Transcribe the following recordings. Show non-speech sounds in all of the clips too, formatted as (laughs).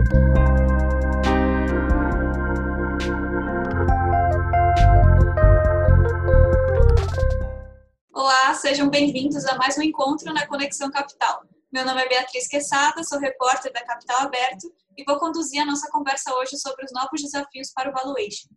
Olá, sejam bem-vindos a mais um encontro na Conexão Capital. Meu nome é Beatriz Quesada, sou repórter da Capital Aberto e vou conduzir a nossa conversa hoje sobre os novos desafios para o valuation.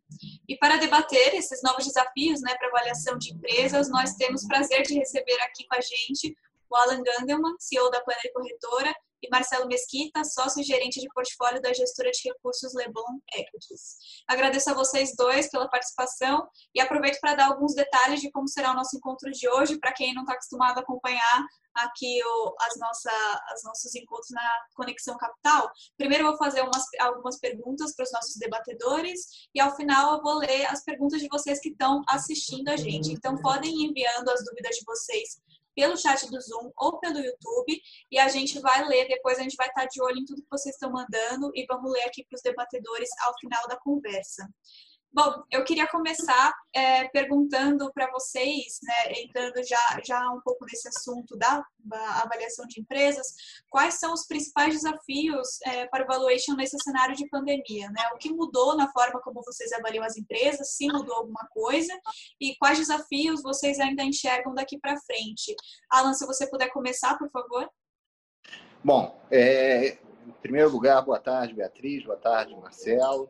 E para debater esses novos desafios né, para avaliação de empresas, nós temos o prazer de receber aqui com a gente o Alan Gandelman, CEO da Planner Corretora, e Marcelo Mesquita, sócio e gerente de portfólio da gestora de recursos Leblon Equities. Agradeço a vocês dois pela participação e aproveito para dar alguns detalhes de como será o nosso encontro de hoje, para quem não está acostumado a acompanhar aqui o, as, nossa, as nossos encontros na Conexão Capital. Primeiro vou fazer umas, algumas perguntas para os nossos debatedores e ao final eu vou ler as perguntas de vocês que estão assistindo a gente. Então podem ir enviando as dúvidas de vocês pelo chat do Zoom ou pelo YouTube e a gente vai ler, depois a gente vai estar de olho em tudo que vocês estão mandando e vamos ler aqui para os debatedores ao final da conversa. Bom, eu queria começar é, perguntando para vocês, né, entrando já, já um pouco nesse assunto da, avaliação de empresas, quais são os principais desafios é, para o valuation nesse cenário de pandemia? Né? O que mudou na forma como vocês avaliam as empresas, se mudou alguma coisa, e quais desafios vocês ainda enxergam daqui para frente? Alan, se você puder começar, por favor. Bom, é, em primeiro lugar, boa tarde, Beatriz, boa tarde, Marcelo.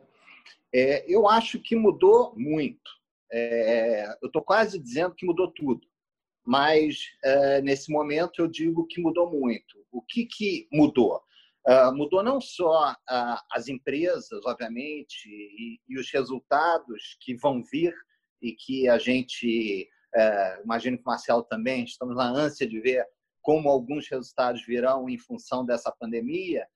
É, eu acho que mudou muito. É, eu estou quase dizendo que mudou tudo, mas é, nesse momento eu digo que mudou muito. O que, que mudou? Uh, mudou não só as empresas, obviamente, e, e, os resultados que vão vir e que a gente, uh, imagino que o Marcelo também, estamos na ânsia de ver como alguns resultados virão em função dessa pandemia,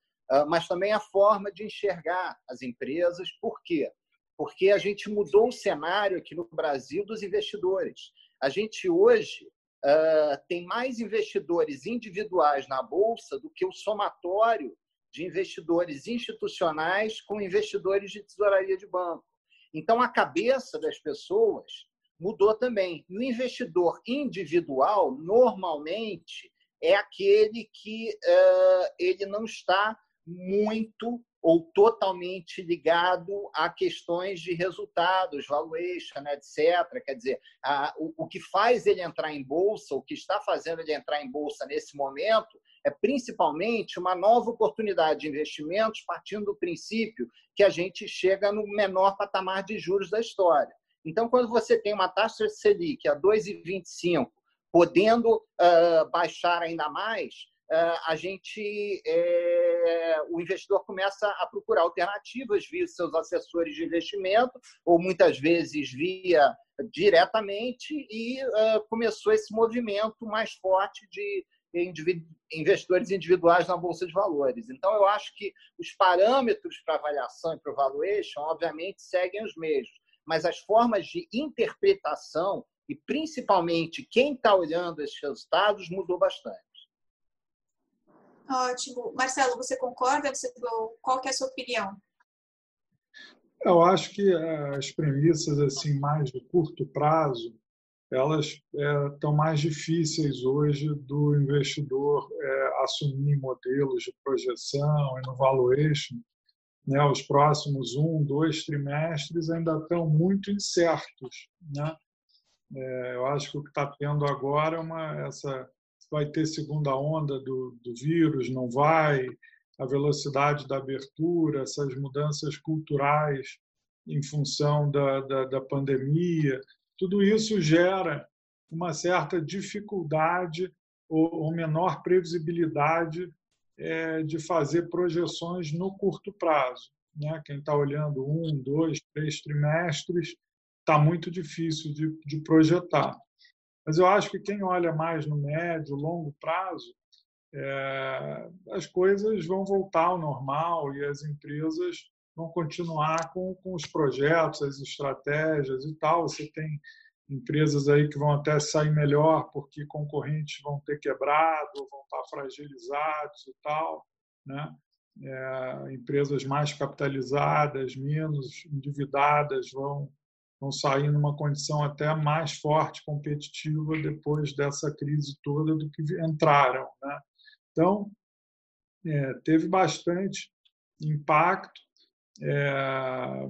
mas também a forma de enxergar as empresas. Por quê? Porque a gente mudou o cenário aqui no Brasil dos investidores. A gente hoje uh, tem mais investidores individuais na Bolsa do que o somatório de investidores institucionais com investidores de tesouraria de banco. Então, a cabeça das pessoas mudou também. E o investidor individual, normalmente, é aquele que uh, ele não está muito ou totalmente ligado a questões de resultados, valuation, etc. Quer dizer, a, o, o que faz ele entrar em bolsa, o que está fazendo ele entrar em bolsa nesse momento, é principalmente uma nova oportunidade de investimentos partindo do princípio que a gente chega no menor patamar de juros da história. Então, quando você tem uma taxa de Selic a 2,25, podendo uh, baixar ainda mais, a gente é, o investidor começa a procurar alternativas via seus assessores de investimento, ou muitas vezes via diretamente, e uh, começou esse movimento mais forte de investidores individuais na Bolsa de Valores. Então, eu acho que os parâmetros para avaliação e para o valuation, obviamente, seguem os mesmos, mas as formas de interpretação e principalmente quem está olhando esses resultados mudou bastante. Ótimo. Marcelo, você concorda? Você, qual que é a sua opinião? Eu acho que as premissas assim mais de curto prazo elas estão é, mais difíceis hoje do investidor é, assumir modelos de projeção e no valuation. Né? Os próximos um, dois trimestres ainda estão muito incertos. Né? É, eu acho que o que está tendo agora é uma, essa vai ter segunda onda do, do vírus, não vai, a velocidade da abertura, essas mudanças culturais em função da, da, da pandemia, tudo isso gera uma certa dificuldade ou, ou menor previsibilidade é, de fazer projeções no curto prazo. Né? Quem está olhando um, dois, três trimestres, está muito difícil de, de projetar. Mas eu acho que quem olha mais no médio, longo prazo, é, as coisas vão voltar ao normal e as empresas vão continuar com, com os projetos, as estratégias e tal. Você tem empresas aí que vão até sair melhor porque concorrentes vão ter quebrado, vão estar fragilizados e tal, né? É, empresas mais capitalizadas, menos endividadas vão vão sair numa condição até mais forte, competitiva, depois dessa crise toda do que entraram. Né? Então, é, teve bastante impacto. É,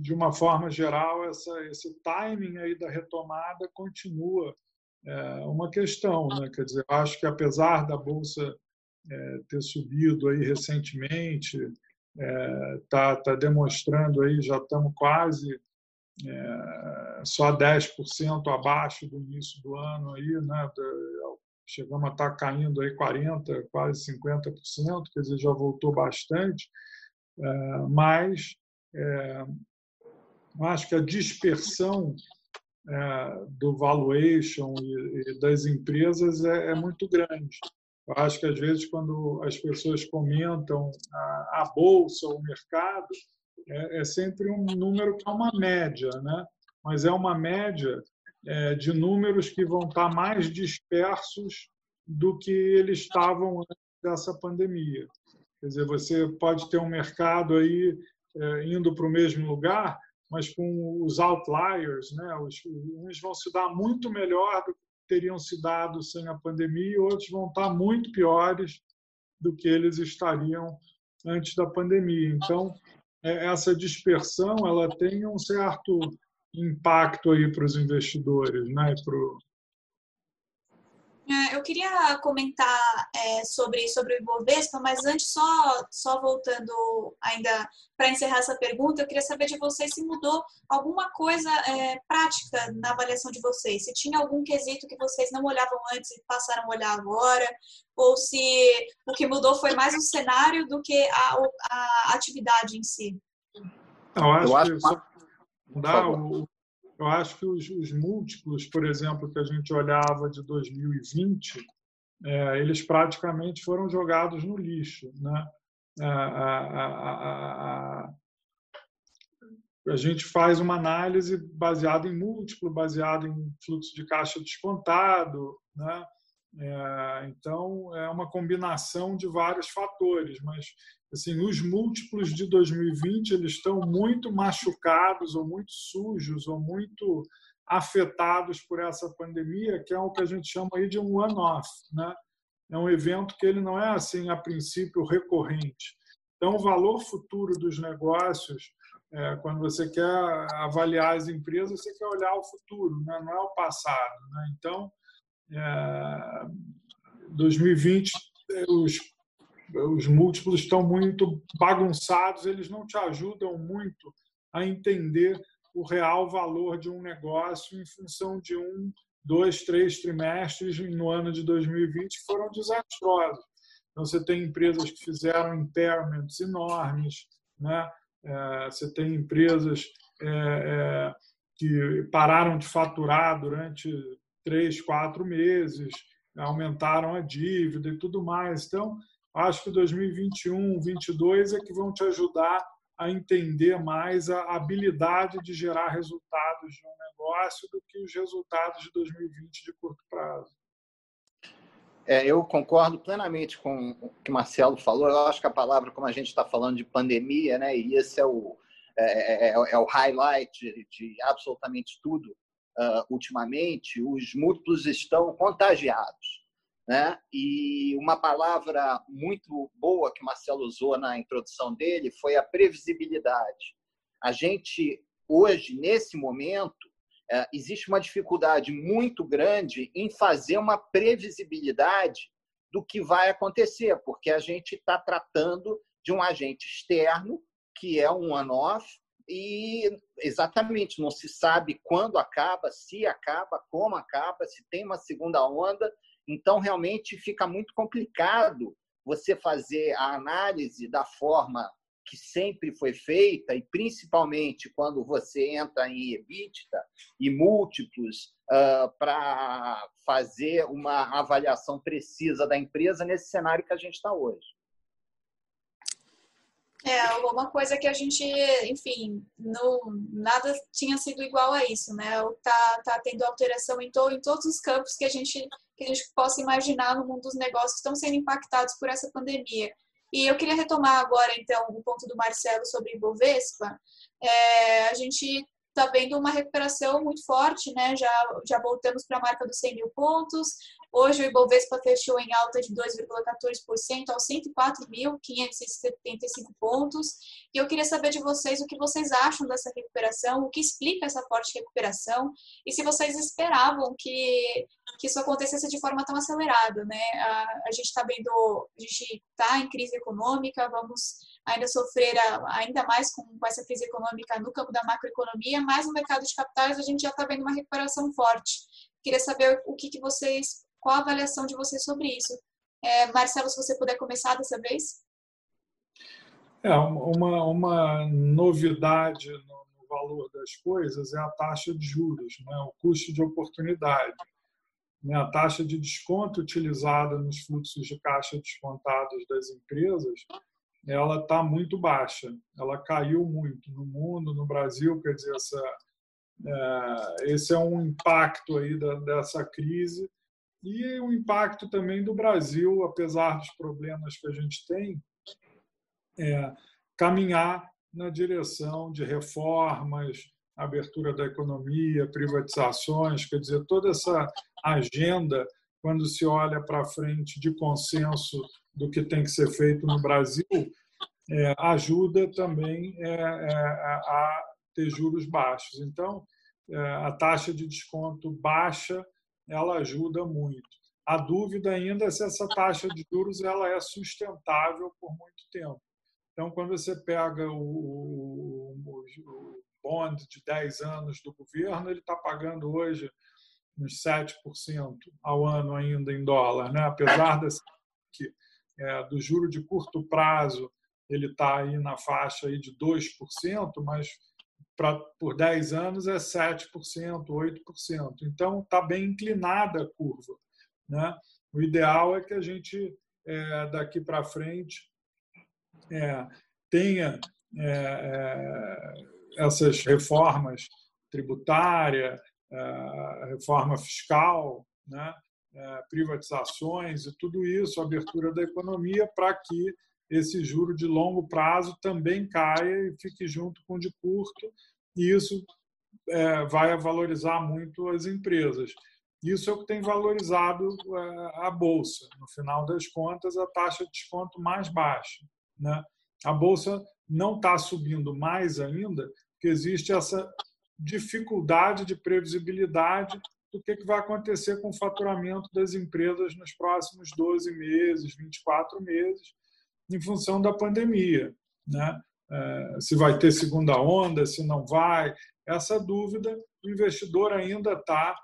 de uma forma geral, essa, esse timing aí da retomada continua é, uma questão. Né? Quer dizer, acho que apesar da Bolsa é, ter subido aí recentemente, está é, tá demonstrando aí, já estamos quase é, só 10% abaixo do início do ano aí, né? chegamos a estar tá caindo aí 40, quase 50%, quer dizer, já voltou bastante, é, mas é, acho que a dispersão é, do valuation e, e das empresas é, é, muito grande. Eu acho que às vezes quando as pessoas comentam a, a bolsa, o mercado, é, é, sempre um número que é uma média, né? mas é uma média é, de números que vão estar mais dispersos do que eles estavam antes dessa pandemia. Quer dizer, você pode ter um mercado aí é, indo para o mesmo lugar, mas com os outliers, né? Os, uns vão se dar muito melhor do que teriam se dado sem a pandemia, e outros vão estar muito piores do que eles estariam antes da pandemia. Então, essa dispersão ela tem um certo impacto aí para os investidores, né? Para é, eu queria comentar é, sobre, sobre o Ibovespa, mas antes, só, só voltando ainda para encerrar essa pergunta, eu queria saber de vocês se mudou alguma coisa é, prática na avaliação de vocês. Se tinha algum quesito que vocês não olhavam antes e passaram a olhar agora, ou se o que mudou foi mais o cenário do que a, a atividade em si. Eu acho, eu acho que dá o, eu acho que os, os, múltiplos, por exemplo, que a gente olhava de 2020, é, eles praticamente foram jogados no lixo. Né? A, a, a, a, gente faz uma análise baseada em múltiplo, baseada em fluxo de caixa descontado. Né? É, então, é uma combinação de vários fatores, mas assim, os múltiplos de 2020 eles estão muito machucados ou muito sujos ou muito afetados por essa pandemia, que é o que a gente chama aí de um one-off, né? É um evento que ele não é assim a princípio recorrente. Então, o valor futuro dos negócios, é, quando você quer avaliar as empresas, você quer olhar o futuro, né? não é o passado. Né? Então, 2020 os os múltiplos estão muito bagunçados, eles não te ajudam muito a entender o real valor de um negócio em função de um, dois, três trimestres no ano de 2020 que foram desastrosos. Então, você tem empresas que fizeram impairments enormes, né? É, você tem empresas é, é, que pararam de faturar durante três, quatro meses, aumentaram a dívida e tudo mais. Então, Acho que 2021, 2022 é que vão te ajudar a entender mais a habilidade de gerar resultados de um negócio do que os resultados de 2020 de curto prazo. É, eu concordo plenamente com o que Marcelo falou. Eu acho que a palavra, como a gente está falando de pandemia, né, e esse é o, é, é, é, é o highlight de absolutamente tudo uh, ultimamente, os múltiplos estão contagiados. Né? E uma palavra muito boa que o Marcelo usou na introdução dele foi a previsibilidade. A gente, hoje, nesse momento, é, existe uma dificuldade muito grande em fazer uma previsibilidade do que vai acontecer, porque a gente está tratando de um agente externo, que é um one-off, e exatamente não se sabe quando acaba, se acaba, como acaba, se tem uma segunda onda, então, realmente fica muito complicado você fazer a análise da forma que sempre foi feita, e principalmente quando você entra em EBITDA e múltiplos uh, para fazer uma avaliação precisa da empresa nesse cenário que a gente está hoje. É, uma coisa que a gente, enfim, não, nada tinha sido igual a isso, né? Tá, tá tendo alteração em, to, em todos os campos que a gente que a gente possa imaginar no mundo dos negócios estão sendo impactados por essa pandemia. E eu queria retomar agora, então, o ponto do Marcelo sobre Ibovespa. É, a gente está vendo uma recuperação muito forte, né? Já, já voltamos para a marca dos 100 mil pontos. Hoje o Ibovespa fechou em alta de 2,14% aos 104.575 pontos. E eu queria saber de vocês o que vocês acham dessa recuperação, o que explica essa forte recuperação e se vocês esperavam que, que isso acontecesse de forma tão acelerada, né? A, a gente está vendo, a gente está em crise econômica, vamos ainda sofrer a, ainda mais com, com essa crise econômica no campo da macroeconomia, mas no mercado de capitais a gente já está vendo uma recuperação forte. Queria saber o que, que vocês qual a avaliação de vocês sobre isso? É, Marcelo, se você puder começar dessa vez. É, uma, uma novidade no, no valor das coisas é a taxa de juros, né? o custo de oportunidade. Né? A taxa de desconto utilizada nos fluxos de caixa descontados das empresas ela está muito baixa, ela caiu muito no mundo, no Brasil, quer dizer, essa, é, esse é um impacto aí da, dessa crise e o impacto também do Brasil, apesar dos problemas que a gente tem, é, caminhar na direção de reformas, abertura da economia, privatizações, quer dizer, toda essa agenda, quando se olha para frente de consenso do que tem que ser feito no Brasil, é, ajuda também é, é, a ter juros baixos. Então, é, a taxa de desconto baixa ela ajuda muito. A dúvida ainda é se essa taxa de juros ela é sustentável por muito tempo. Então, quando você pega o, o, o bond de 10 anos do governo, ele está pagando hoje uns 7% ao ano ainda em dólar, né? apesar desse, que, é, do juro de curto prazo ele está aí na faixa aí de 2%, mas pra, por 10 anos é 7%, 8%. Então, está bem inclinada a curva. Né? O ideal é que a gente, é, daqui para frente, é, tenha é, é essas reformas tributária, é, reforma fiscal, né? É, privatizações e tudo isso, abertura da economia, para que esse juro de longo prazo também caia e fique junto com o de curto, e isso é, vai valorizar muito as empresas. Isso é o que tem valorizado é, a bolsa. No final das contas, a taxa de desconto mais baixa. Né? A bolsa não está subindo mais ainda, porque existe essa dificuldade de previsibilidade do que, que vai acontecer com o faturamento das empresas nos próximos 12 meses, 24 meses, em função da pandemia. Né? É, se vai ter segunda onda, se não vai. Essa dúvida, o investidor ainda está,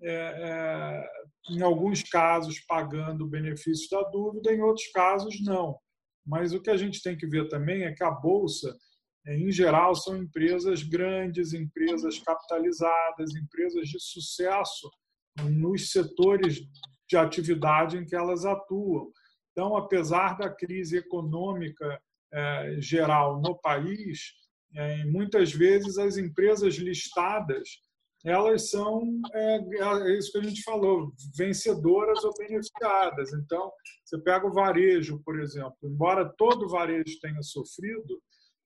é, é, em alguns casos, pagando o benefício da dúvida, em outros casos, não. Mas o que a gente tem que ver também é que a Bolsa, é, em geral, são empresas grandes, empresas capitalizadas, empresas de sucesso nos setores de atividade em que elas atuam. Então, apesar da crise econômica é, geral no país, é, muitas vezes as empresas listadas elas são é, é, isso que a gente falou vencedoras ou beneficiadas. Então, você pega o varejo, por exemplo, embora todo varejo tenha sofrido,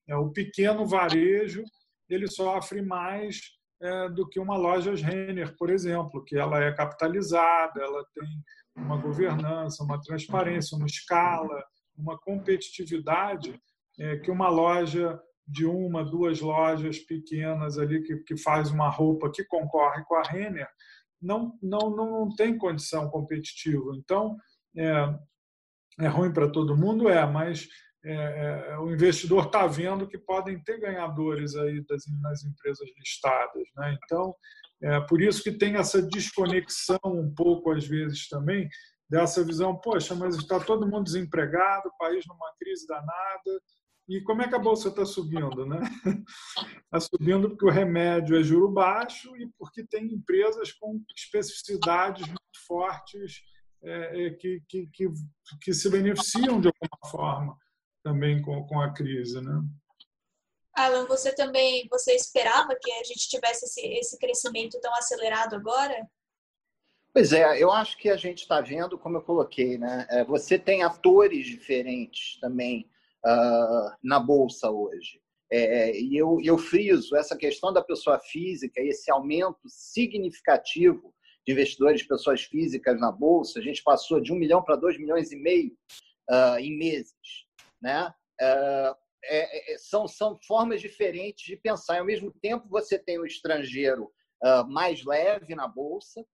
é, o pequeno varejo ele sofre mais é, do que uma loja Renner, por exemplo, que ela é capitalizada, ela tem uma governança, uma transparência, uma escala, uma competitividade é, que uma loja de uma, duas lojas pequenas ali que, que faz uma roupa que concorre com a Renner não, não, não tem condição competitiva. Então, é, é ruim para todo mundo? É, mas é, é, o investidor está vendo que podem ter ganhadores aí das, nas empresas listadas. Né? Então, é por isso que tem essa desconexão um pouco, às vezes, também, dessa visão, poxa, mas está todo mundo desempregado, o país numa crise danada, e como é que a bolsa está subindo? Né? (laughs) Está subindo porque o remédio é juro baixo e porque tem empresas com especificidades muito fortes é, é que, que, que, que, se beneficiam de alguma forma também com, com a crise. Né? Alan, você também você esperava que a gente tivesse esse, esse crescimento tão acelerado agora? Pois é, eu acho que a gente está vendo, como eu coloquei, né? É, você tem atores diferentes também uh, na bolsa hoje. É, e eu, eu friso essa questão da pessoa física, esse aumento significativo de investidores, pessoas físicas na Bolsa, a gente passou de um milhão para dois milhões e meio uh, em meses. Né? Uh, é, é, são, são formas diferentes de pensar. Ao mesmo tempo, você tem o estrangeiro uh, mais leve na Bolsa,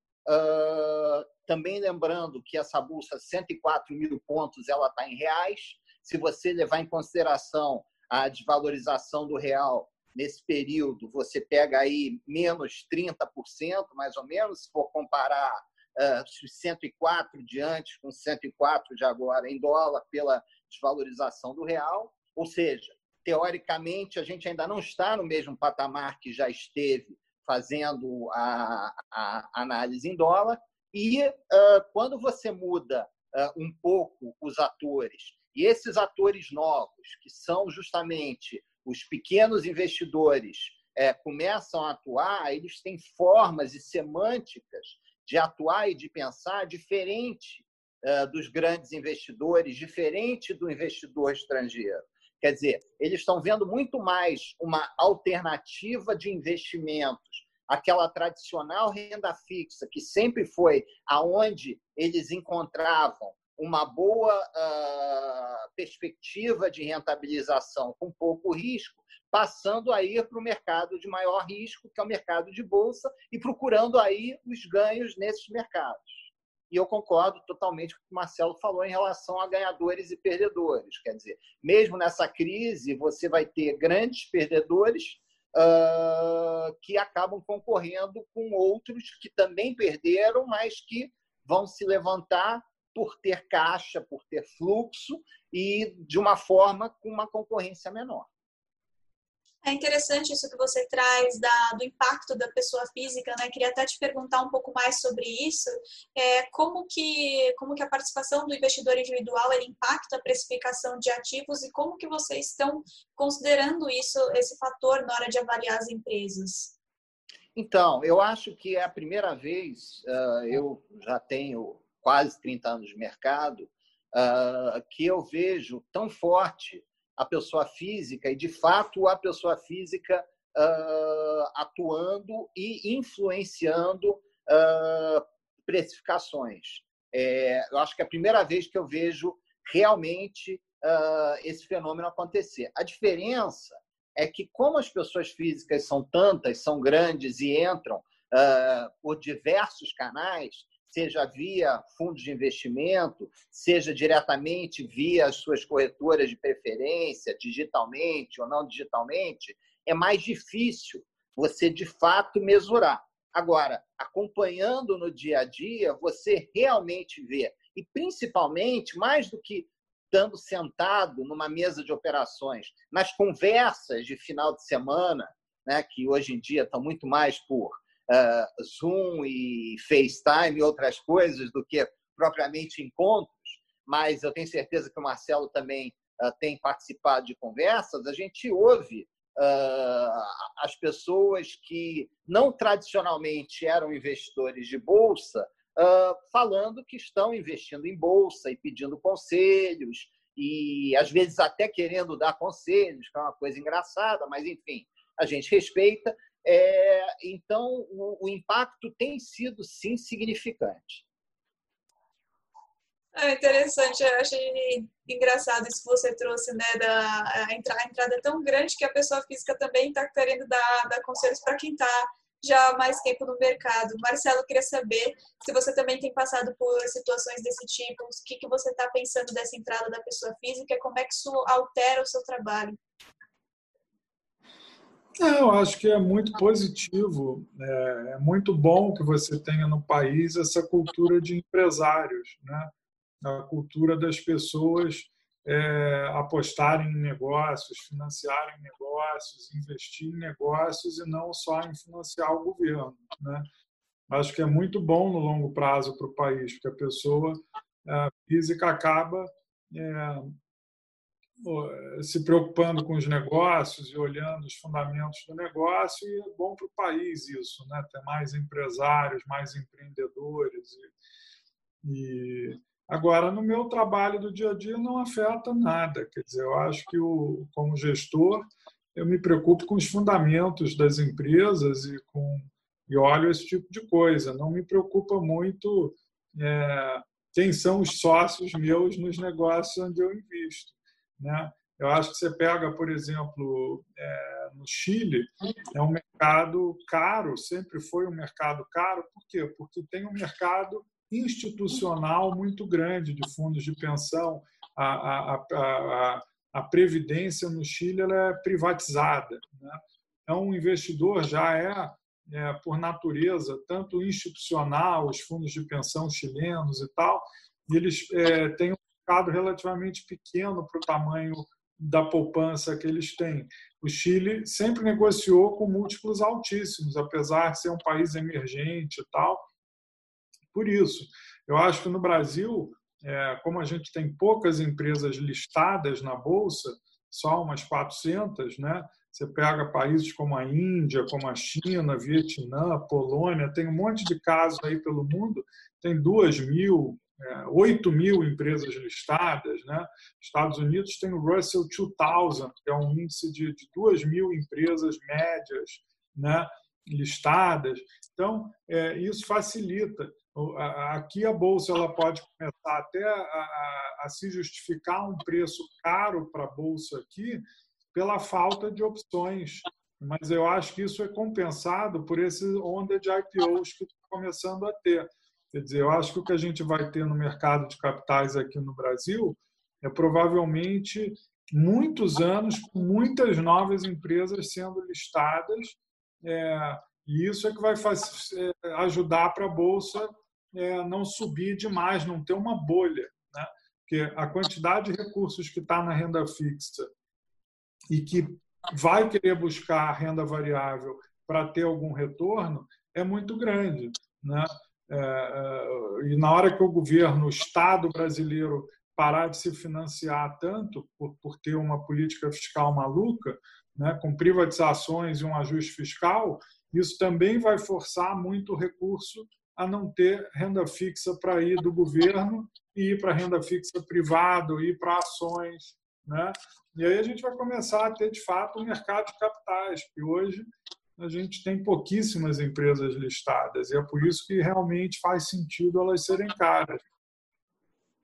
também lembrando que essa bolsa, 104 mil pontos, ela está em reais. Se você levar em consideração a desvalorização do real nesse período, você pega aí menos 30%, mais ou menos, se for comparar uh, 104 de antes com 104 de agora em dólar pela desvalorização do real. Ou seja, teoricamente, a gente ainda não está no mesmo patamar que já esteve fazendo a, a análise em dólar. E uh, quando você muda uh, um pouco os atores, e esses atores novos, que são justamente os pequenos investidores é, começam a atuar, eles têm formas e semânticas de atuar e de pensar diferente é, dos grandes investidores, diferente do investidor estrangeiro. Quer dizer, eles estão vendo muito mais uma alternativa de investimentos, aquela tradicional renda fixa, que sempre foi aonde eles encontravam uma boa uh, perspectiva de rentabilização com pouco risco, passando a ir para o mercado de maior risco, que é o mercado de bolsa, e procurando aí os ganhos nesses mercados. E eu concordo totalmente com o que o Marcelo falou em relação a ganhadores e perdedores. Quer dizer, mesmo nessa crise, você vai ter grandes perdedores uh, que acabam concorrendo com outros que também perderam, mas que vão se levantar por ter caixa, por ter fluxo e de uma forma com uma concorrência menor. É interessante isso que você traz da, do impacto da pessoa física, né? Queria até te perguntar um pouco mais sobre isso. É, como que como que a participação do investidor individual ele impacta a precificação de ativos e como que vocês estão considerando isso esse fator na hora de avaliar as empresas? Então, eu acho que é a primeira vez. Uh, eu já tenho quase 30 anos de mercado, uh, que eu vejo tão forte a pessoa física e, de fato, a pessoa física uh, atuando e influenciando uh, precificações. É, eu acho que é a primeira vez que eu vejo realmente esse fenômeno acontecer. A diferença é que, como as pessoas físicas são tantas, são grandes e entram por diversos canais, seja via fundos de investimento, seja diretamente via as suas corretoras de preferência, digitalmente ou não digitalmente, é mais difícil você de fato mesurar. Agora, acompanhando no dia a dia, você realmente vê, e principalmente, mais do que estando sentado numa mesa de operações, nas conversas de final de semana, né, que hoje em dia estão muito mais por uh, Zoom e FaceTime e outras coisas do que propriamente encontros, mas eu tenho certeza que o Marcelo também uh, tem participado de conversas, a gente ouve uh, as pessoas que não tradicionalmente eram investidores de bolsa falando que estão investindo em bolsa e pedindo conselhos e às vezes até querendo dar conselhos, que é uma coisa engraçada, mas enfim, a gente respeita. É, então, o, o, impacto tem sido, sim, significante. É interessante, eu achei engraçado isso que você trouxe, né? Da, a, entrada, a entrada é tão grande que a pessoa física também está querendo dar, dar conselhos para quem está já há mais tempo no mercado. Marcelo, queria saber se você também tem passado por situações desse tipo, o que, que você está pensando dessa entrada da pessoa física, como é que isso altera o seu trabalho? É, eu acho que é muito positivo, é, é, muito bom que você tenha no país essa cultura de empresários, né? a cultura das pessoas é, apostarem em negócios, financiarem negócios, investir em negócios e não só em financiar o governo. Né? Acho que é muito bom no longo prazo para o país, porque a pessoa a física acaba é, se preocupando com os negócios e olhando os fundamentos do negócio e é bom para o país isso, né? Ter mais empresários, mais empreendedores e, e, agora no meu trabalho do dia a dia não afeta nada, quer dizer, eu acho que o como gestor eu me preocupo com os fundamentos das empresas e com e olho esse tipo de coisa. Não me preocupa muito é, quem são os sócios meus nos negócios onde eu invisto. Né? Eu acho que você pega, por exemplo, é, no Chile, é um mercado caro, sempre foi um mercado caro. Por quê? Porque tem um mercado institucional muito grande de fundos de pensão. A, a, a, a previdência no Chile é privatizada. Né? Então, o investidor já é, é, por natureza, tanto institucional, os fundos de pensão chilenos e tal, e eles é, têm mercado relativamente pequeno para o tamanho da poupança que eles têm. O Chile sempre negociou com múltiplos altíssimos, apesar de ser um país emergente e tal. Por isso, eu acho que no Brasil, é, como a gente tem poucas empresas listadas na bolsa, só umas 400, né? Você pega países como a Índia, como a China, Vietnã, Polônia, tem um monte de casos aí pelo mundo, tem duas mil, 8 mil empresas listadas. Né? Estados Unidos tem o Russell 2000, que é um índice de, de 2 mil empresas médias né? listadas. Então, é, isso facilita. Aqui a bolsa ela pode começar até a, a, a se justificar um preço caro para a bolsa aqui pela falta de opções, mas eu acho que isso é compensado por esse onda de IPOs que está começando a ter. Quer dizer, eu acho que o que a gente vai ter no mercado de capitais aqui no Brasil é provavelmente muitos anos com muitas novas empresas sendo listadas, é, e isso é que vai fazer, é, ajudar para a bolsa é, não subir demais, não ter uma bolha, né? Porque a quantidade de recursos que está na renda fixa e que vai querer buscar renda variável para ter algum retorno é muito grande, né? É, é, e na hora que o governo, o Estado brasileiro, parar de se financiar tanto por, por ter uma política fiscal maluca, né, com privatizações e um ajuste fiscal, isso também vai forçar muito recurso a não ter renda fixa para ir do governo e ir para renda fixa privado, ir para ações. Né? E aí a gente vai começar a ter, de fato, um mercado de capitais, que hoje a gente tem pouquíssimas empresas listadas, e é por isso que realmente faz sentido elas serem caras.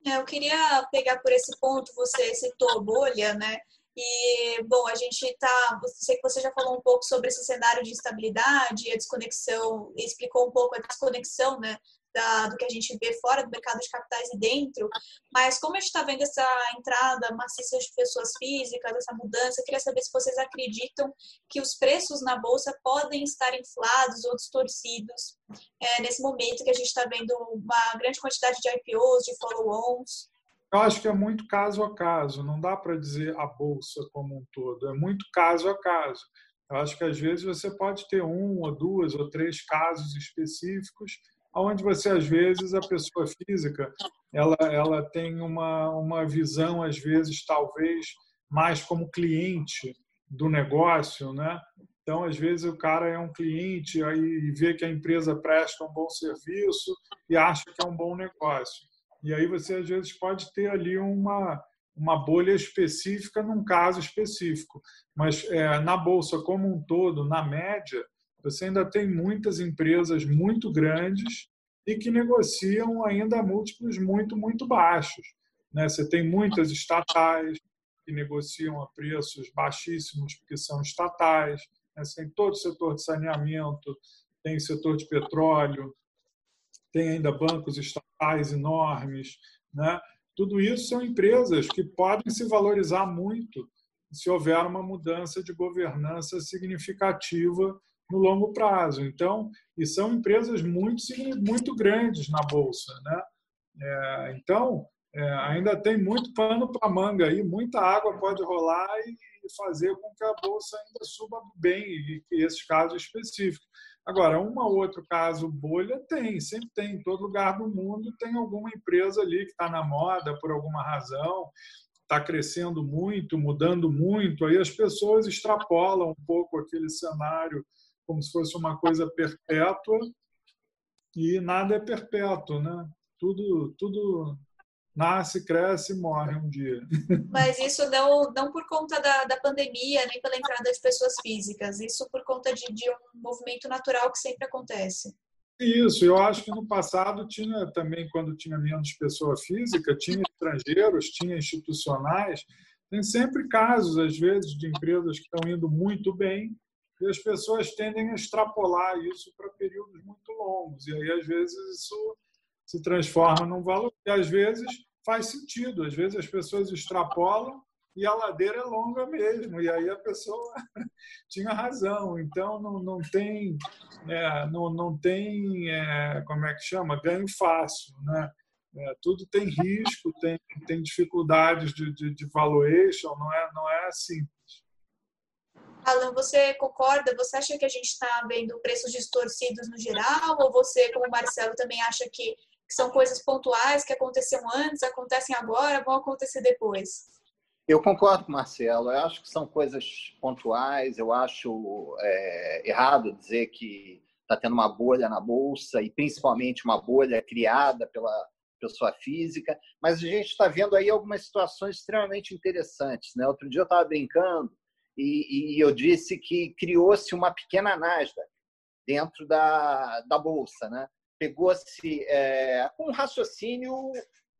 É, eu queria pegar por esse ponto, você citou bolha, né? E, bom, a gente está. Sei que você já falou um pouco sobre esse cenário de instabilidade, a desconexão, explicou um pouco a desconexão, né? Da, do que a gente vê fora do mercado de capitais e dentro, mas como a gente está vendo essa entrada maciça de pessoas físicas, essa mudança, eu queria saber se vocês acreditam que os preços na Bolsa podem estar inflados ou distorcidos é, nesse momento que a gente está vendo uma grande quantidade de IPOs, de follow-ons. Eu acho que é muito caso a caso, não dá para dizer a bolsa como um todo, é muito caso a caso. Eu acho que às vezes você pode ter um ou duas ou três casos específicos onde você às vezes a pessoa física ela ela tem uma uma visão às vezes talvez mais como cliente do negócio, né? Então às vezes o cara é um cliente aí vê que a empresa presta um bom serviço e acha que é um bom negócio. E aí você às vezes pode ter ali uma uma bolha específica num caso específico, mas é, na bolsa como um todo, na média, você ainda tem muitas empresas muito grandes e que negociam ainda múltiplos muito, muito baixos. Né? Você tem muitas estatais que negociam a preços baixíssimos porque são estatais. Né? Você tem todo o setor de saneamento, tem setor de petróleo, tem ainda bancos estatais enormes. Né? Tudo isso são empresas que podem se valorizar muito se houver uma mudança de governança significativa no longo prazo. Então, e são empresas muito, muito grandes na Bolsa. Né? É, então, é, ainda tem muito pano para manga aí, muita água pode rolar e fazer com que a Bolsa ainda suba bem, e, e esses casos específicos. Agora, um ou outro caso bolha tem, sempre tem, em todo lugar do mundo tem alguma empresa ali que está na moda por alguma razão, está crescendo muito, mudando muito, aí as pessoas extrapolam um pouco aquele cenário como se fosse uma coisa perpétua e nada é perpétuo, né? Tudo, tudo nasce, cresce e morre um dia. Mas isso não, não por conta da, da pandemia, nem pela entrada de pessoas físicas, isso por conta de, de um movimento natural que sempre acontece. Isso, eu acho que no passado tinha também, quando tinha menos pessoa física, tinha estrangeiros, tinha institucionais. Tem sempre casos, às vezes, de empresas que estão indo muito bem e as pessoas tendem a extrapolar isso para períodos muito longos. E aí, às vezes, isso se transforma num valor e, às vezes, faz sentido. Às vezes, as pessoas extrapolam e a ladeira é longa mesmo, e aí a pessoa (laughs) tinha razão. Então, não, não tem, é, não, não tem é, como é que chama? Ganho fácil. Né? É, tudo tem risco, tem, tem dificuldades de, de, de valuation, não é, não é simples. Alan, você concorda? Você acha que a gente está vendo preços distorcidos no geral? Ou você, como Marcelo, também acha que, que são coisas pontuais que aconteceram antes, acontecem agora, vão acontecer depois? Eu concordo com o Marcelo. Eu acho que são coisas pontuais. Eu acho é, errado dizer que está tendo uma bolha na bolsa e principalmente uma bolha criada pela pessoa física. Mas a gente está vendo aí algumas situações extremamente interessantes. Né? Outro dia eu estava brincando e, e, eu disse que criou-se uma pequena Nasdaq dentro da, da bolsa, né? Pegou-se é, um raciocínio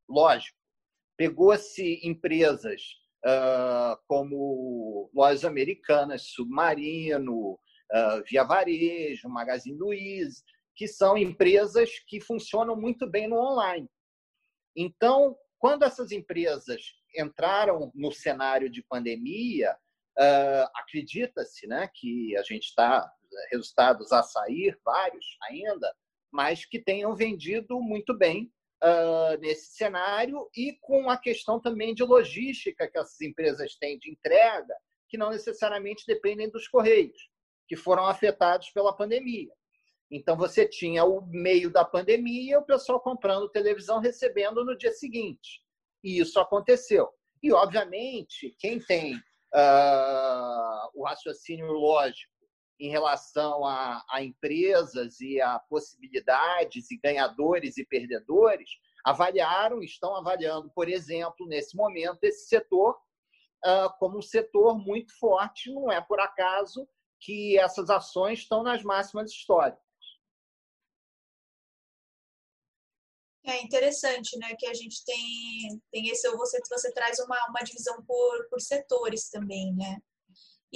lógico, pegou-se empresas uh, como Lojas Americanas, Submarino, uh, Via Varejo, Magazine Luiza, que são empresas que funcionam muito bem no online. Então, quando essas empresas entraram no cenário de pandemia, uh, acredita-se né, que a gente está resultados a sair, vários ainda, mas que tenham vendido muito bem uh, nesse cenário e com a questão também de logística que essas empresas têm de entrega, que não necessariamente dependem dos correios, que foram afetados pela pandemia. Então, você tinha o meio da pandemia, o pessoal comprando televisão, recebendo no dia seguinte. E isso aconteceu. E, obviamente, quem tem uh, o raciocínio lógico em relação a, a, empresas e a possibilidades e ganhadores e perdedores, avaliaram, estão avaliando, por exemplo, nesse momento, esse setor uh, como um setor muito forte. Não é por acaso que essas ações estão nas máximas históricas. É interessante, né, que a gente tem, tem esse, você, você traz uma, uma divisão por, por setores também, né?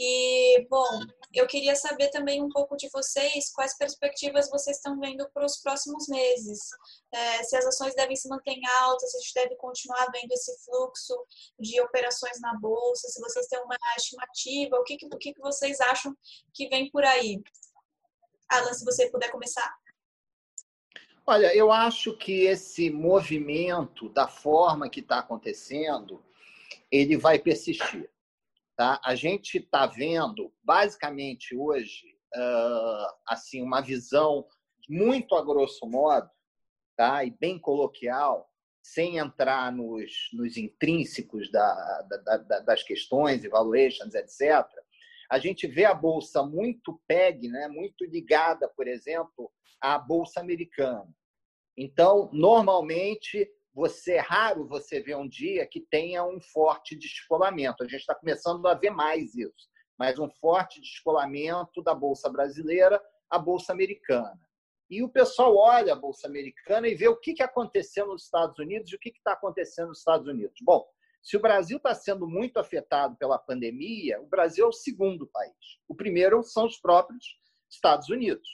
E, bom, eu queria saber também um pouco de vocês, quais perspectivas vocês estão vendo para os próximos meses. É, se as ações devem se manter altas, se a gente deve continuar vendo esse fluxo de operações na Bolsa, se vocês têm uma estimativa, o que, o que vocês acham que vem por aí? Alan, se você puder começar. Olha, eu acho que esse movimento, da forma que está acontecendo, ele vai persistir. Tá? A gente está vendo, basicamente hoje, uh, assim uma visão muito a grosso modo tá? e bem coloquial, sem entrar nos, nos intrínsecos da, da, da, das questões, evaluations, etc., a gente vê a bolsa muito PEG, né, muito ligada, por exemplo, à bolsa americana. Então, normalmente, você é raro você ver um dia que tenha um forte descolamento. A gente está começando a ver mais isso, mas um forte descolamento da bolsa brasileira à bolsa americana. E o pessoal olha a bolsa americana e vê o que aconteceu nos Estados Unidos e o que está acontecendo nos Estados Unidos. Bom, se o Brasil está sendo muito afetado pela pandemia, o Brasil é o segundo país. O primeiro são os próprios Estados Unidos.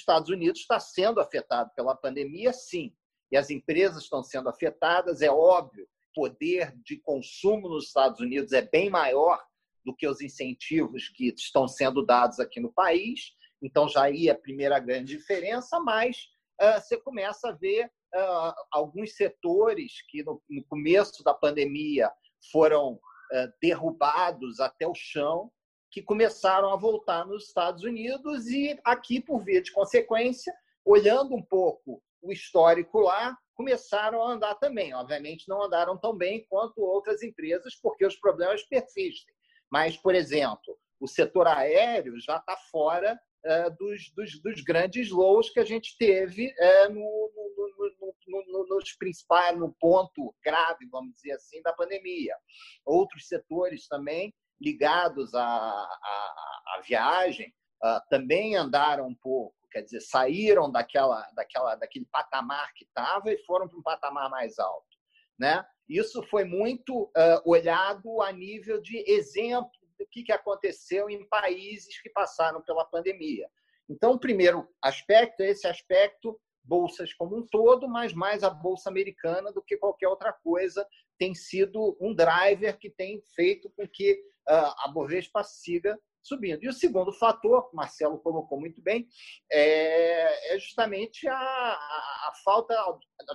Estados Unidos está sendo afetado pela pandemia, sim, e as empresas estão sendo afetadas, é óbvio, o poder de consumo nos Estados Unidos é bem maior do que os incentivos que estão sendo dados aqui no país, então já aí é a primeira grande diferença, mas uh, você começa a ver uh, alguns setores que no, no, começo da pandemia foram uh, derrubados até o chão, que começaram a voltar nos Estados Unidos e aqui, por via de consequência, olhando um pouco o histórico lá, começaram a andar também. Obviamente, não andaram tão bem quanto outras empresas, porque os problemas persistem. Mas, por exemplo, o setor aéreo já está fora uh, dos, dos, dos, grandes lows que a gente teve no, no, no, no, nos principais, no ponto grave, vamos dizer assim, da pandemia. Outros setores também ligados à, à, à viagem uh, também andaram um pouco, quer dizer, saíram daquela, daquela, daquele patamar que estava e foram para um patamar mais alto. Né? Isso foi muito uh, olhado a nível de exemplo do que, que aconteceu em países que passaram pela pandemia. Então, o primeiro aspecto é esse aspecto bolsas como um todo, mas mais a bolsa americana do que qualquer outra coisa tem sido um driver que tem feito com que uh, a Bovespa siga subindo. E o segundo fator, que o Marcelo colocou muito bem, é, é justamente a, a, a, falta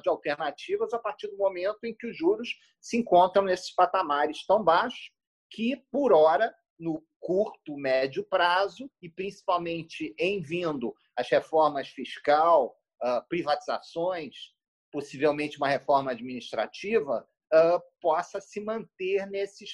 de alternativas a partir do momento em que os juros se encontram nesses patamares tão baixos que, por hora, no curto, médio prazo, e principalmente em vindo as reformas fiscal, uh, privatizações, possivelmente uma reforma administrativa, uh, possa se manter nesses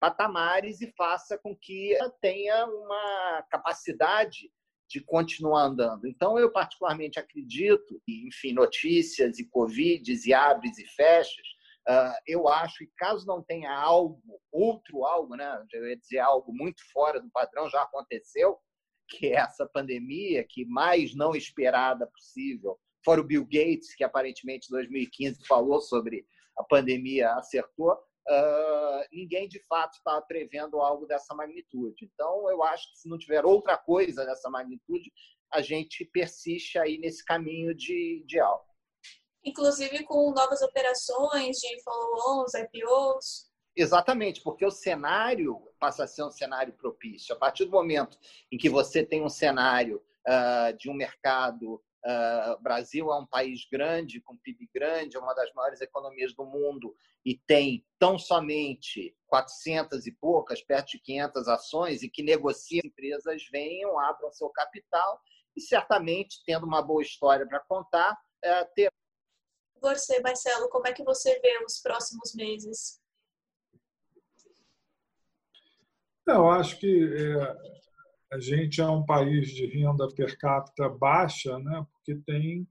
patamares e faça com que tenha uma capacidade de continuar andando. Então, eu particularmente acredito, enfim, notícias e Covid, e abres e fechas, uh, eu acho que caso não tenha algo, outro algo, né, eu ia dizer algo muito fora do padrão, já aconteceu, que é essa pandemia, que mais não esperada possível, fora o Bill Gates, que aparentemente em 2015 falou sobre a pandemia, acertou, uh, ninguém de fato está prevendo algo dessa magnitude. Então, eu acho que se não tiver outra coisa dessa magnitude, a gente persiste aí nesse caminho de, de algo. Inclusive com novas operações de follow-ons, IPOs. Exatamente, porque o cenário passa a ser um cenário propício. A partir do momento em que você tem um cenário uh, de um mercado Uh, o Brasil é um país grande, com PIB grande, é uma das maiores economias do mundo e tem tão somente 400 e poucas, perto de 500 ações e que negocia empresas venham, abram seu capital e certamente, tendo uma boa história para contar, é, ter. Você, Marcelo, como é que você vê os próximos meses? Eu acho que é a gente é um país de renda per capita baixa, né, porque tem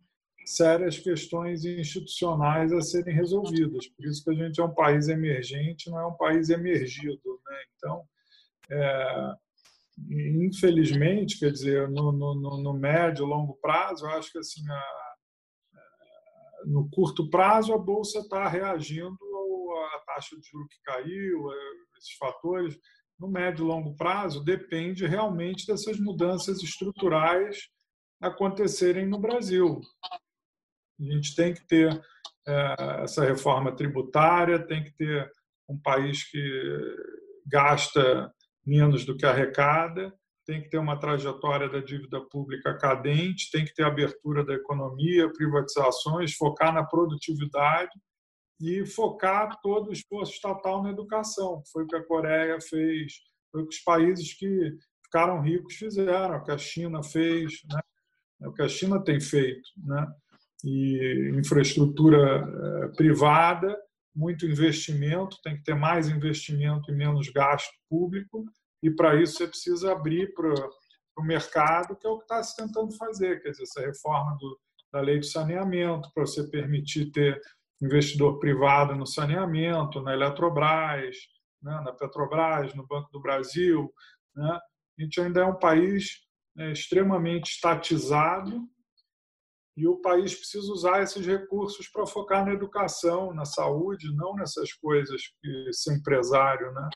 sérias questões institucionais a serem resolvidas. Por isso que a gente é um país emergente, não é um país emergido. Né? Então, é, infelizmente, quer dizer, no, no, no médio longo prazo, eu acho que assim, a, no curto prazo a bolsa está reagindo à taxa de juros que caiu, esses fatores no médio e longo prazo depende realmente dessas mudanças estruturais acontecerem no Brasil. A gente tem que ter é, essa reforma tributária, tem que ter um país que gasta menos do que arrecada, tem que ter uma trajetória da dívida pública cadente, tem que ter abertura da economia, privatizações, focar na produtividade e focar todo o esforço estatal na educação. Foi o que a Coreia fez, foi o que os países que ficaram ricos fizeram, o que a China fez, né? É o que a China tem feito. Né? E infraestrutura eh, privada, muito investimento, tem que ter mais investimento e menos gasto público, e para isso você precisa abrir para o mercado, que é o que está se tentando fazer, quer dizer, essa reforma do, da lei do saneamento, para você permitir ter investidor privado no saneamento, na Eletrobras, né, na Petrobras, no Banco do Brasil. Né? A gente ainda é um país né, extremamente estatizado e o país precisa usar esses recursos para focar na educação, na saúde, não nessas coisas que ser empresário, né?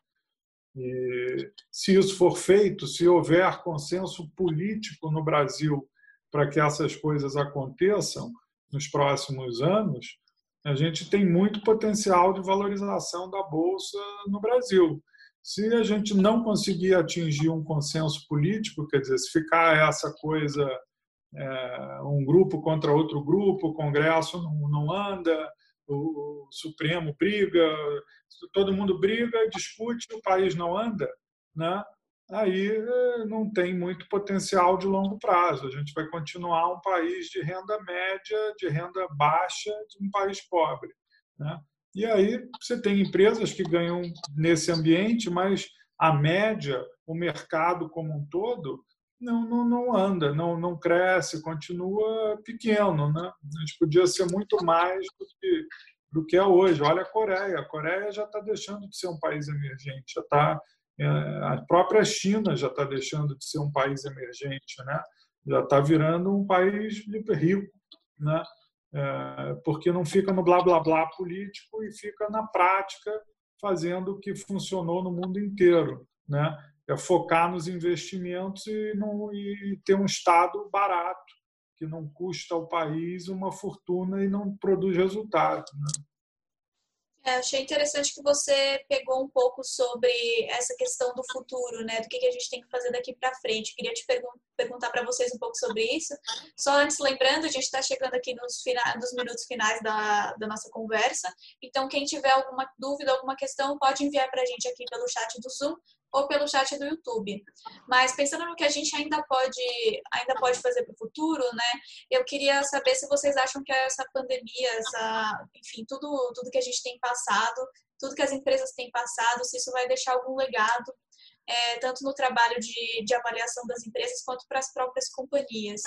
E se isso for feito, se houver consenso político no Brasil para que essas coisas aconteçam nos próximos anos, a gente tem muito potencial de valorização da bolsa no Brasil. Se a gente não conseguir atingir um consenso político, quer dizer, se ficar essa coisa, é, um grupo contra outro grupo, o Congresso não, não anda, o, o Supremo briga, todo mundo briga, discute, o país não anda, né? Aí eh, não tem muito potencial de longo prazo. A gente vai continuar um país de renda média, de renda baixa, de um país pobre. Né? E aí você tem empresas que ganham nesse ambiente, mas a média, o mercado como um todo, não, não, não anda, não, não cresce, continua pequeno. Né? A gente podia ser muito mais do que, do que é hoje. Olha a Coreia. A Coreia já está deixando de ser um país emergente, já está a própria China já está deixando de ser um país emergente, né? já está virando um país rico, né? É, porque não fica no blá blá blá político e fica na prática fazendo o que funcionou no mundo inteiro, né? É focar nos investimentos e, não, e ter um Estado barato, que não custa ao país uma fortuna e não produz resultado. Né? É, achei interessante que você pegou um pouco sobre essa questão do futuro, né? Do que, que a gente tem que fazer daqui para frente. Queria te pergun perguntar para vocês um pouco sobre isso. Só antes, lembrando, a gente está chegando aqui nos, nos minutos finais da, da nossa conversa. Então, quem tiver alguma dúvida, alguma questão, pode enviar para a gente aqui pelo chat do Zoom ou pelo chat do YouTube. Mas pensando no que a gente ainda pode, ainda pode fazer para o futuro, né? Eu queria saber se vocês acham que essa pandemia, essa, enfim, tudo, tudo que a gente tem passado, tudo que as empresas têm passado, se isso vai deixar algum legado, é, tanto no trabalho de, de avaliação das empresas quanto para as próprias companhias.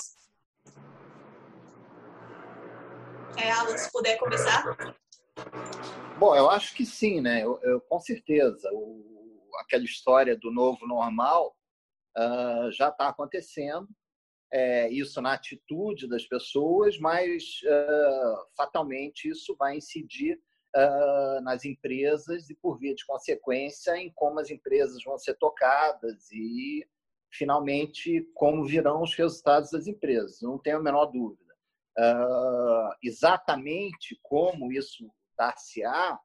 É, Alan, se puder começar. Bom, eu acho que sim, né? Eu, eu com certeza. O, aquela história do novo normal uh, já está acontecendo. É, isso na atitude das pessoas, mas uh, fatalmente isso vai incidir uh, nas empresas e, por via de consequência, em como as empresas vão ser tocadas e, finalmente, como virão os resultados das empresas. Não tenho a menor dúvida. exatamente como isso dar-se-á,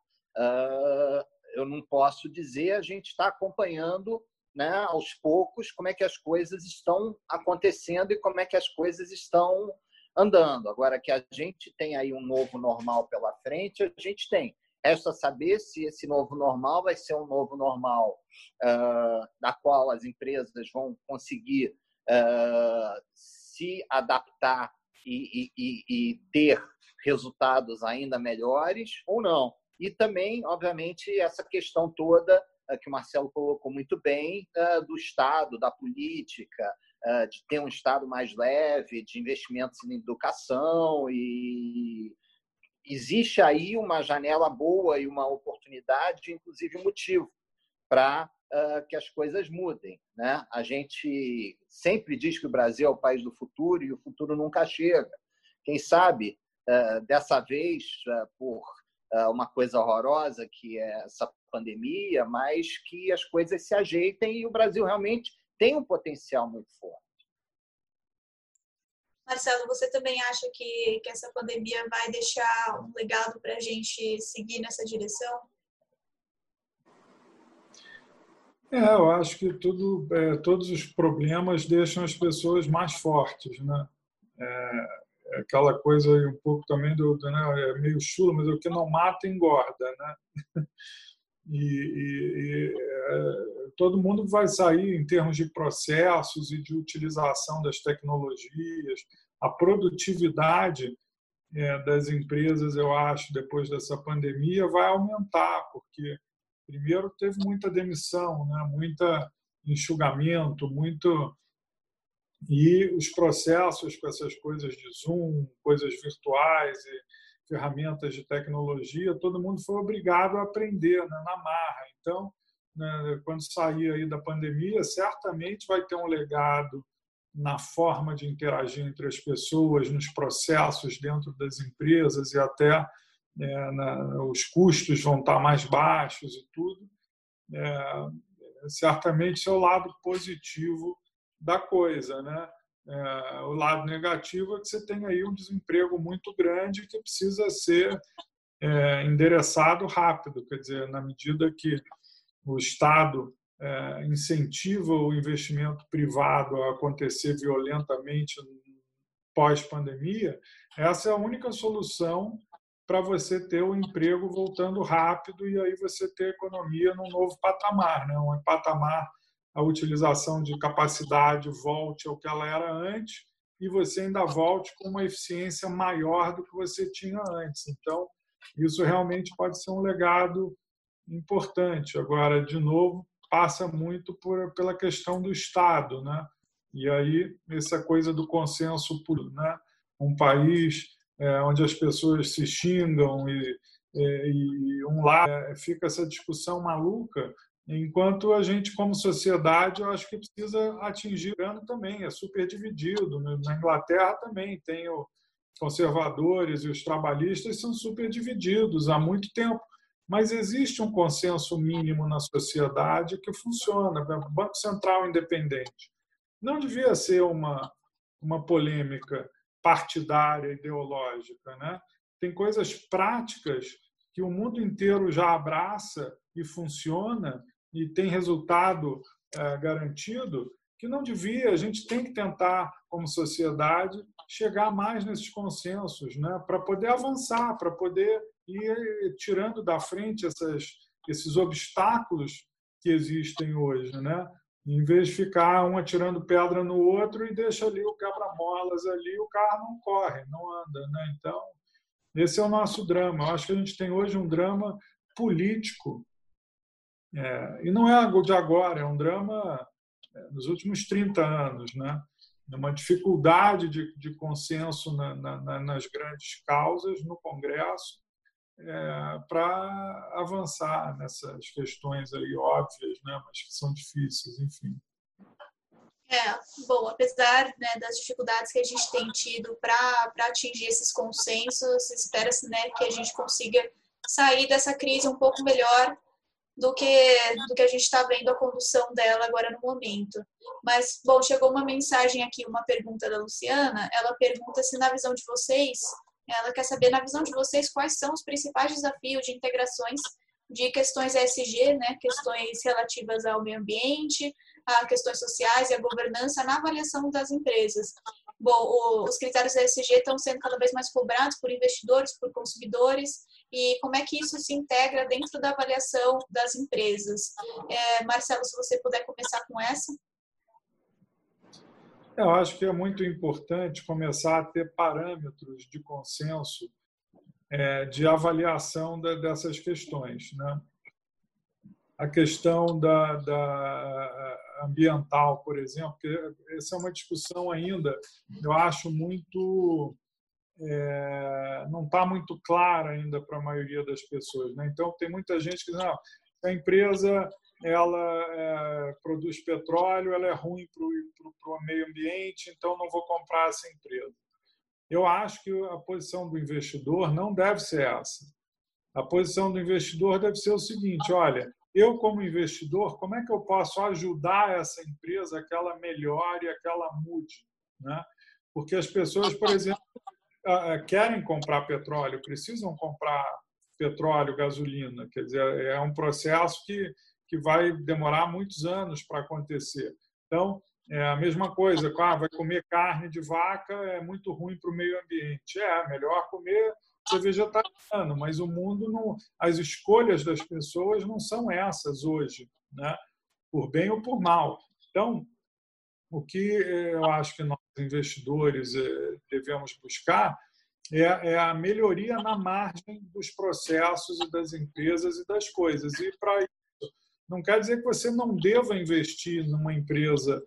eu não posso dizer, a gente está acompanhando né, aos poucos como é que as coisas estão acontecendo e como é que as coisas estão andando. Agora que a gente tem aí um novo normal pela frente, a gente tem. Resta saber se esse novo normal vai ser um novo normal uh, da qual as empresas vão conseguir uh, se adaptar e, e, e ter resultados ainda melhores ou não. E também, obviamente, essa questão toda eh, que o Marcelo colocou muito bem, eh, do Estado, da política, eh, de ter um Estado mais leve, de investimentos em educação e existe aí uma janela boa e uma oportunidade, inclusive um motivo para que as coisas mudem. Né? A gente sempre diz que o Brasil é o país do futuro e o futuro nunca chega. Quem sabe, dessa vez, por uma coisa horrorosa que é essa pandemia, mas que as coisas se ajeitem e o Brasil realmente tem um potencial muito forte. Marcelo, você também acha que, que essa pandemia vai deixar um legado para a gente seguir nessa direção? É, eu acho que tudo, é, todos os problemas deixam as pessoas mais fortes, né? É, é aquela coisa um pouco também do, do né, é meio chulo, mas o que não mata engorda, né? (laughs) E, e, e é, todo mundo vai sair em termos de processos e de utilização das tecnologias, a produtividade é, das empresas, eu acho, depois dessa pandemia, vai aumentar, porque primeiro teve muita demissão, né? muita enxugamento, muito e os processos com essas coisas de Zoom, coisas virtuais e ferramentas de tecnologia, todo mundo foi obrigado a aprender né, na marra. Então, né, quando sair aí da pandemia, certamente vai ter um legado na forma de interagir entre as pessoas, nos processos dentro das empresas e até é, na, os custos vão estar mais baixos e tudo. É, certamente é o lado positivo da coisa, né? É, o lado negativo é que você tem aí um desemprego muito grande que precisa ser é, endereçado rápido, quer dizer, na medida que o Estado é, incentiva o investimento privado a acontecer violentamente pós-pandemia, essa é a única solução para você ter o emprego voltando rápido e aí você ter a economia num novo patamar, né? um patamar a utilização de capacidade volte ao que ela era antes e você ainda volte com uma eficiência maior do que você tinha antes. Então, isso realmente pode ser um legado importante. Agora, de novo, passa muito por, pela questão do Estado, né? E aí, essa coisa do consenso, né? um país é, onde as pessoas se xingam e, e, e um lado é, fica essa discussão maluca, enquanto a gente, como sociedade, eu acho que precisa atingir o também, é super dividido. Na Inglaterra também tem os conservadores e os trabalhistas são super divididos há muito tempo mas existe um consenso mínimo na sociedade que funciona. O Banco Central independente não devia ser uma, uma polêmica partidária, ideológica. Né? Tem coisas práticas que o mundo inteiro já abraça e funciona e tem resultado é, garantido que não devia. A gente tem que tentar, como sociedade, chegar mais nesses consensos, né? para poder avançar, para poder ir tirando da frente essas, esses obstáculos que existem hoje, né? Em vez de ficar um atirando pedra no outro e deixa ali o quebra-molas ali, o carro não corre, não anda, né? Então, esse é o nosso drama. Eu acho que a gente tem hoje um drama político. É, e não é de agora, é um drama é, dos últimos 30 anos, né? uma dificuldade de, de consenso na, na, nas grandes causas no Congresso é, para avançar nessas questões aí óbvias, né, mas que são difíceis, enfim. É, bom, apesar né, das dificuldades que a gente tem tido para atingir esses consensos, espera-se né, que a gente consiga sair dessa crise um pouco melhor do que, do que a gente está vendo a condução dela agora no momento. Mas, bom, chegou uma mensagem aqui, uma pergunta da Luciana. Ela pergunta se, na visão de vocês, ela quer saber, na visão de vocês, quais são os principais desafios de integrações de questões ESG, né, questões relativas ao meio ambiente, a questões sociais e a governança na avaliação das empresas. Bom, os critérios ESG estão sendo cada vez mais cobrados por investidores, por consumidores, e como é que isso se integra dentro da avaliação das empresas. É, Marcelo, se você puder começar com essa. Eu acho que é muito importante começar a ter parâmetros de consenso é, de avaliação de, dessas questões. Né? A questão da, da, ambiental, por exemplo, que essa é uma discussão ainda, eu acho muito. É, não está muito clara ainda para a maioria das pessoas. Né? Então, tem muita gente que diz: não, a empresa ela é, produz petróleo, ela é ruim para o meio ambiente, então não vou comprar essa empresa. Eu acho que a posição do investidor não deve ser essa. A posição do investidor deve ser o seguinte: olha, eu, como investidor, como é que eu posso ajudar essa empresa a que ela melhore, a que ela mude? Né? Porque as pessoas, por exemplo, querem comprar petróleo, precisam comprar petróleo, gasolina. Quer dizer, é um processo que que vai demorar muitos anos para acontecer. Então, é a mesma coisa, ah, vai comer carne de vaca é muito ruim para o meio ambiente. É, melhor comer ser vegetariano, mas o mundo não, as escolhas das pessoas não são essas hoje, né? Por bem ou por mal. Então, o que eu acho que nós investidores eh, devemos buscar é, é a melhoria na margem dos processos e das empresas e das coisas. E para não quer dizer que você não deva investir numa empresa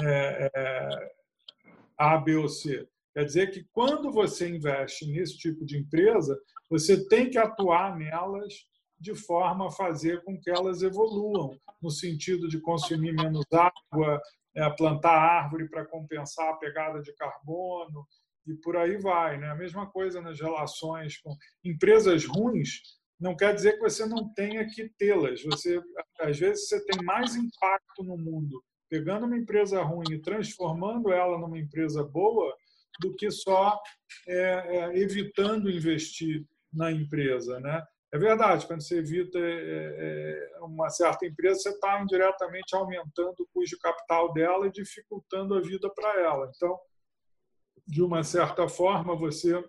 é, é, A, B ou C. Quer dizer que quando você investe nesse tipo de empresa, você tem que atuar nelas de forma a fazer com que elas evoluam, no sentido de consumir menos água, plantar árvore para compensar a pegada de carbono e por aí vai. Né? A mesma coisa nas relações com empresas ruins não quer dizer que você não tenha que tê-las. Você, às vezes, você tem mais impacto no mundo pegando uma empresa ruim e transformando ela numa empresa boa do que só é, é, evitando investir na empresa, né? É verdade, quando você evita é, é, uma certa empresa, você está indiretamente aumentando o custo de capital dela e dificultando a vida para ela. Então, de uma certa forma, você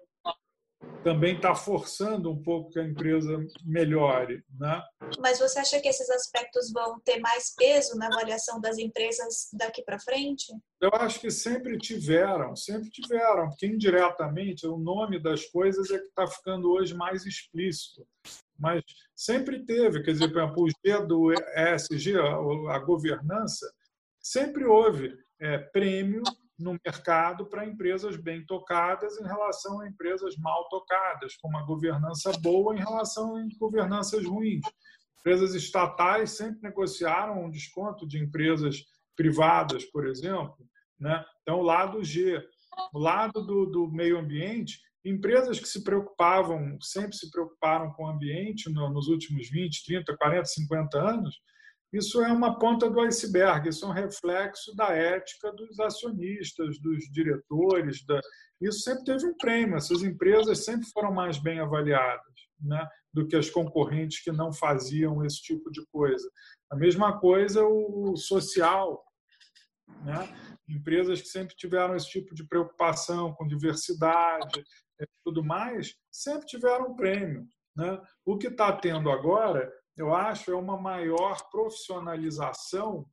também está forçando um pouco que a empresa melhore. Né? Mas você acha que esses aspectos vão ter mais peso na avaliação das empresas daqui para frente? Eu acho que sempre tiveram, sempre tiveram, porque indiretamente o nome das coisas é que está ficando hoje mais explícito. Mas sempre teve, quer dizer, por exemplo, o G do ESG, a governança, sempre houve é, prêmio no mercado para empresas bem tocadas em relação a empresas mal tocadas, com uma governança boa em relação a governanças ruins. Empresas estatais sempre negociaram um desconto de empresas privadas, por exemplo. Né? Então, o lado G. O lado do, do meio ambiente, empresas que se preocupavam, sempre se preocuparam com o ambiente nos últimos 20, 30, 40, 50 anos, isso é uma ponta do iceberg, isso é um reflexo da ética dos acionistas, dos diretores. Da... Isso sempre teve um prêmio, essas empresas sempre foram mais bem avaliadas né, do que as concorrentes que não faziam esse tipo de coisa. A mesma coisa o social. Né? Empresas que sempre tiveram esse tipo de preocupação com diversidade e tudo mais, sempre tiveram um prêmio. Né? O que está tendo agora eu acho, é uma maior profissionalização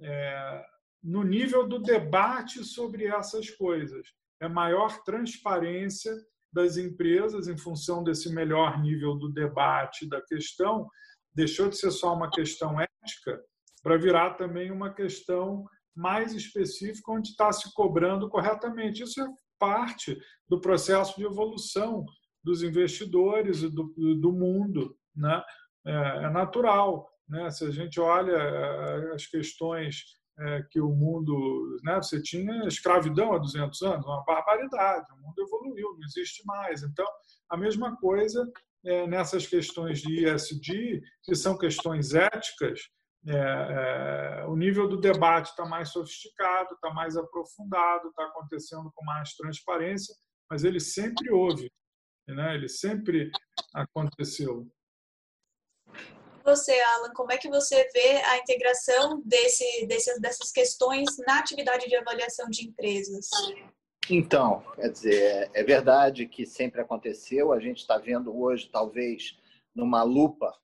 é, no nível do debate sobre essas coisas. É maior transparência das empresas em função desse melhor nível do debate da questão. Deixou de ser só uma questão ética para virar também uma questão mais específica, onde está se cobrando corretamente. Isso é parte do processo de evolução dos investidores e do, do mundo. Né? É, é natural. Né? Se a gente olha é, as questões é, que o mundo. Né? Você tinha escravidão há 200 anos, uma barbaridade, o mundo evoluiu, não existe mais. Então, a mesma coisa nessas questões de ISD, que são questões éticas, é, é, o nível do debate está mais sofisticado, está mais aprofundado, está acontecendo com mais transparência, mas ele sempre houve, né? ele sempre aconteceu você, Alan, como é que você vê a integração desse, desse, dessas questões na atividade de avaliação de empresas? Então, quer dizer, é verdade que sempre aconteceu, a gente está vendo hoje, talvez, numa lupa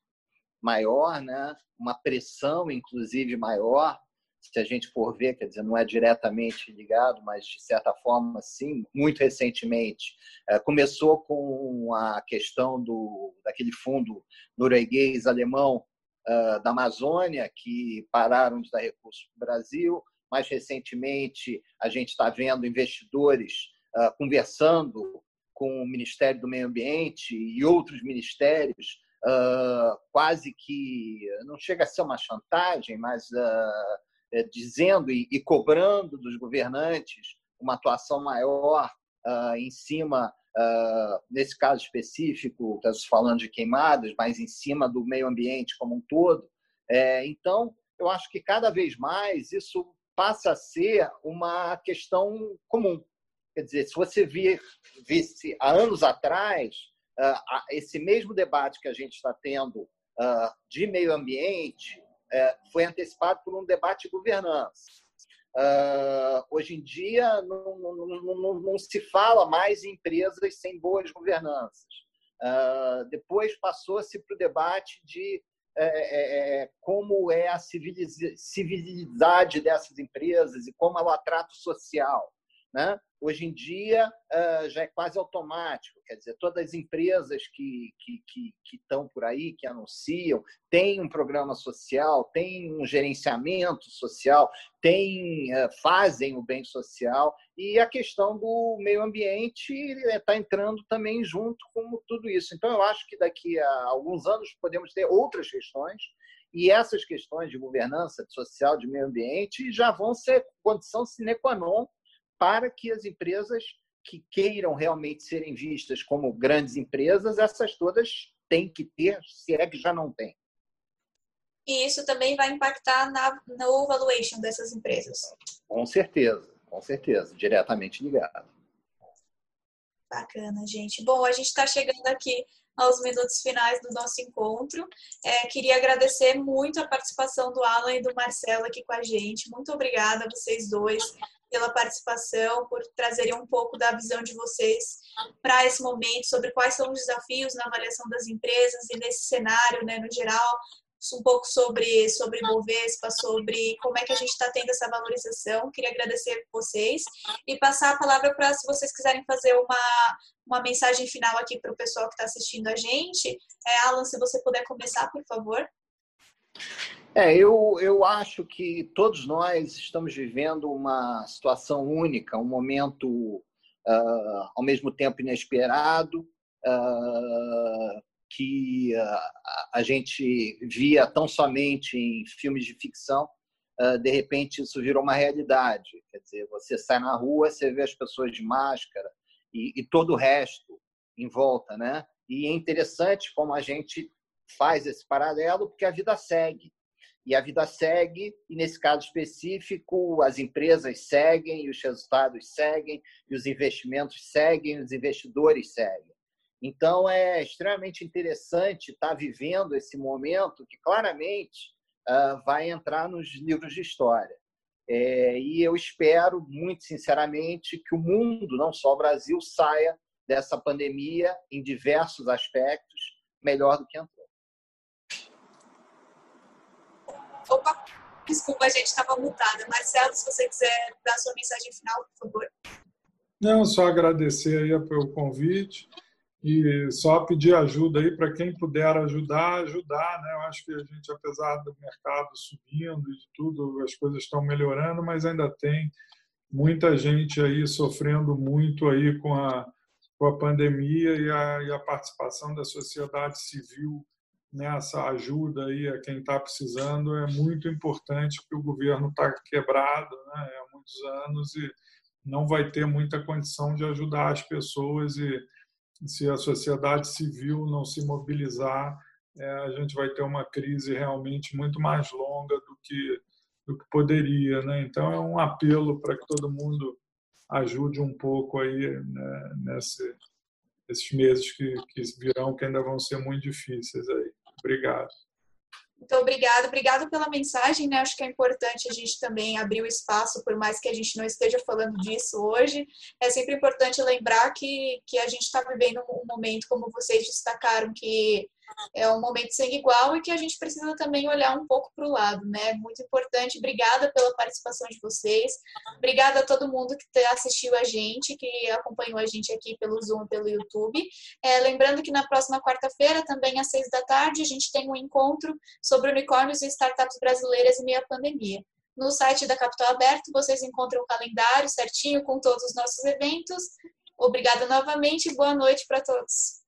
maior, né? uma pressão, inclusive, maior, se a gente for ver, quer dizer, não é diretamente ligado, mas de certa forma, sim, muito recentemente. É, começou com a questão do, daquele fundo norueguês alemão uh, da Amazônia, que pararam de dar recursos para o Brasil. Mais recentemente, a gente está vendo investidores uh, conversando com o Ministério do Meio Ambiente e outros ministérios, uh, quase que não chega a ser uma chantagem, mas é, dizendo e, e, cobrando dos governantes uma atuação maior uh, em cima, uh, nesse caso específico, estamos falando de queimadas, mas em cima do meio ambiente como um todo. É, então, eu acho que cada vez mais isso passa a ser uma questão comum. Quer dizer, se você vir, visse há anos atrás, uh, esse mesmo debate que a gente está tendo de meio ambiente, foi antecipado por um debate de governança. Uh, hoje em dia, não, não, não, não, se fala mais em empresas sem boas governanças. Uh, depois passou-se para o debate de é, é, é, como é a civilidade dessas empresas e como é o trato social. Né? Hoje em dia uh, já é quase automático, quer dizer, todas as empresas que, que, que, que estão por aí, que anunciam, têm um programa social, têm um gerenciamento social, têm, uh, fazem o bem social, e a questão do meio ambiente está entrando também junto com tudo isso. Então, eu acho que daqui a alguns anos podemos ter outras questões, e essas questões de governança de social, de meio ambiente, já vão ser condição sine qua non para que as empresas que queiram realmente serem vistas como grandes empresas, essas todas têm que ter, se é que já não tem. E isso também vai impactar na, no valuation dessas empresas. Com certeza, com certeza, diretamente ligado. Bacana, gente. Bom, a gente está chegando aqui aos minutos finais do nosso encontro. É, queria agradecer muito a participação do Alan e do Marcelo aqui com a gente. Muito obrigada a vocês dois pela participação, por trazerem um pouco da visão de vocês para esse momento, sobre quais são os desafios na avaliação das empresas e nesse cenário, né, no geral, um pouco sobre sobre Bovespa, sobre como é que a gente está tendo essa valorização. Queria agradecer vocês e passar a palavra para se vocês quiserem fazer uma uma mensagem final aqui para o pessoal que está assistindo a gente. É, Alan, se você puder começar, por favor. É, eu, eu acho que todos nós estamos vivendo uma situação única, um momento uh, ao mesmo tempo inesperado, uh, que uh, a gente via tão somente em filmes de ficção, de repente isso virou uma realidade. Quer dizer, você sai na rua, você vê as pessoas de máscara e, e todo o resto em volta, né? E é interessante como a gente faz esse paralelo, porque a vida segue e a vida segue, e nesse caso específico, as empresas seguem, e os resultados seguem, e os investimentos seguem, os investidores seguem. Então, é extremamente interessante estar vivendo esse momento que claramente uh, vai entrar nos livros de história. É, e eu espero, muito sinceramente, que o mundo, não só o Brasil, saia dessa pandemia em diversos aspectos melhor do que entrou. Opa, desculpa, a gente estava mutada. Marcelo, se você quiser dar sua mensagem final, por favor. Não, só agradecer aí pelo convite e só pedir ajuda aí para quem puder ajudar, ajudar, né? Eu acho que a gente, apesar do mercado subindo e tudo, as coisas estão melhorando, mas ainda tem muita gente aí sofrendo muito aí com a, com a pandemia e a, e a participação da sociedade civil nessa ajuda aí a quem está precisando é muito importante, porque o governo está quebrado né, há muitos anos e não vai ter muita condição de ajudar as pessoas e se a sociedade civil não se mobilizar, é, a gente vai ter uma crise realmente muito mais longa do que do que poderia, né? Então é um apelo para que todo mundo ajude um pouco aí né, nesse, nesses meses que, que virão, que ainda vão ser muito difíceis aí. Obrigado. Muito obrigada, obrigado pela mensagem, né? Acho que é importante a gente também abrir o espaço, por mais que a gente não esteja falando disso hoje. É sempre importante lembrar que, que a gente está vivendo um momento, como vocês destacaram, que é um momento sem igual e que a gente precisa também olhar um pouco para o lado, né? Muito importante. Obrigada pela participação de vocês. Obrigada a todo mundo que assistiu a gente, que acompanhou a gente aqui pelo Zoom, pelo YouTube. É, lembrando que na próxima quarta-feira, também às seis da tarde, a gente tem um encontro sobre unicórnios e startups brasileiras em meio à pandemia. No site da Capital Aberto, vocês encontram o calendário certinho com todos os nossos eventos. Obrigada novamente e boa noite para todos.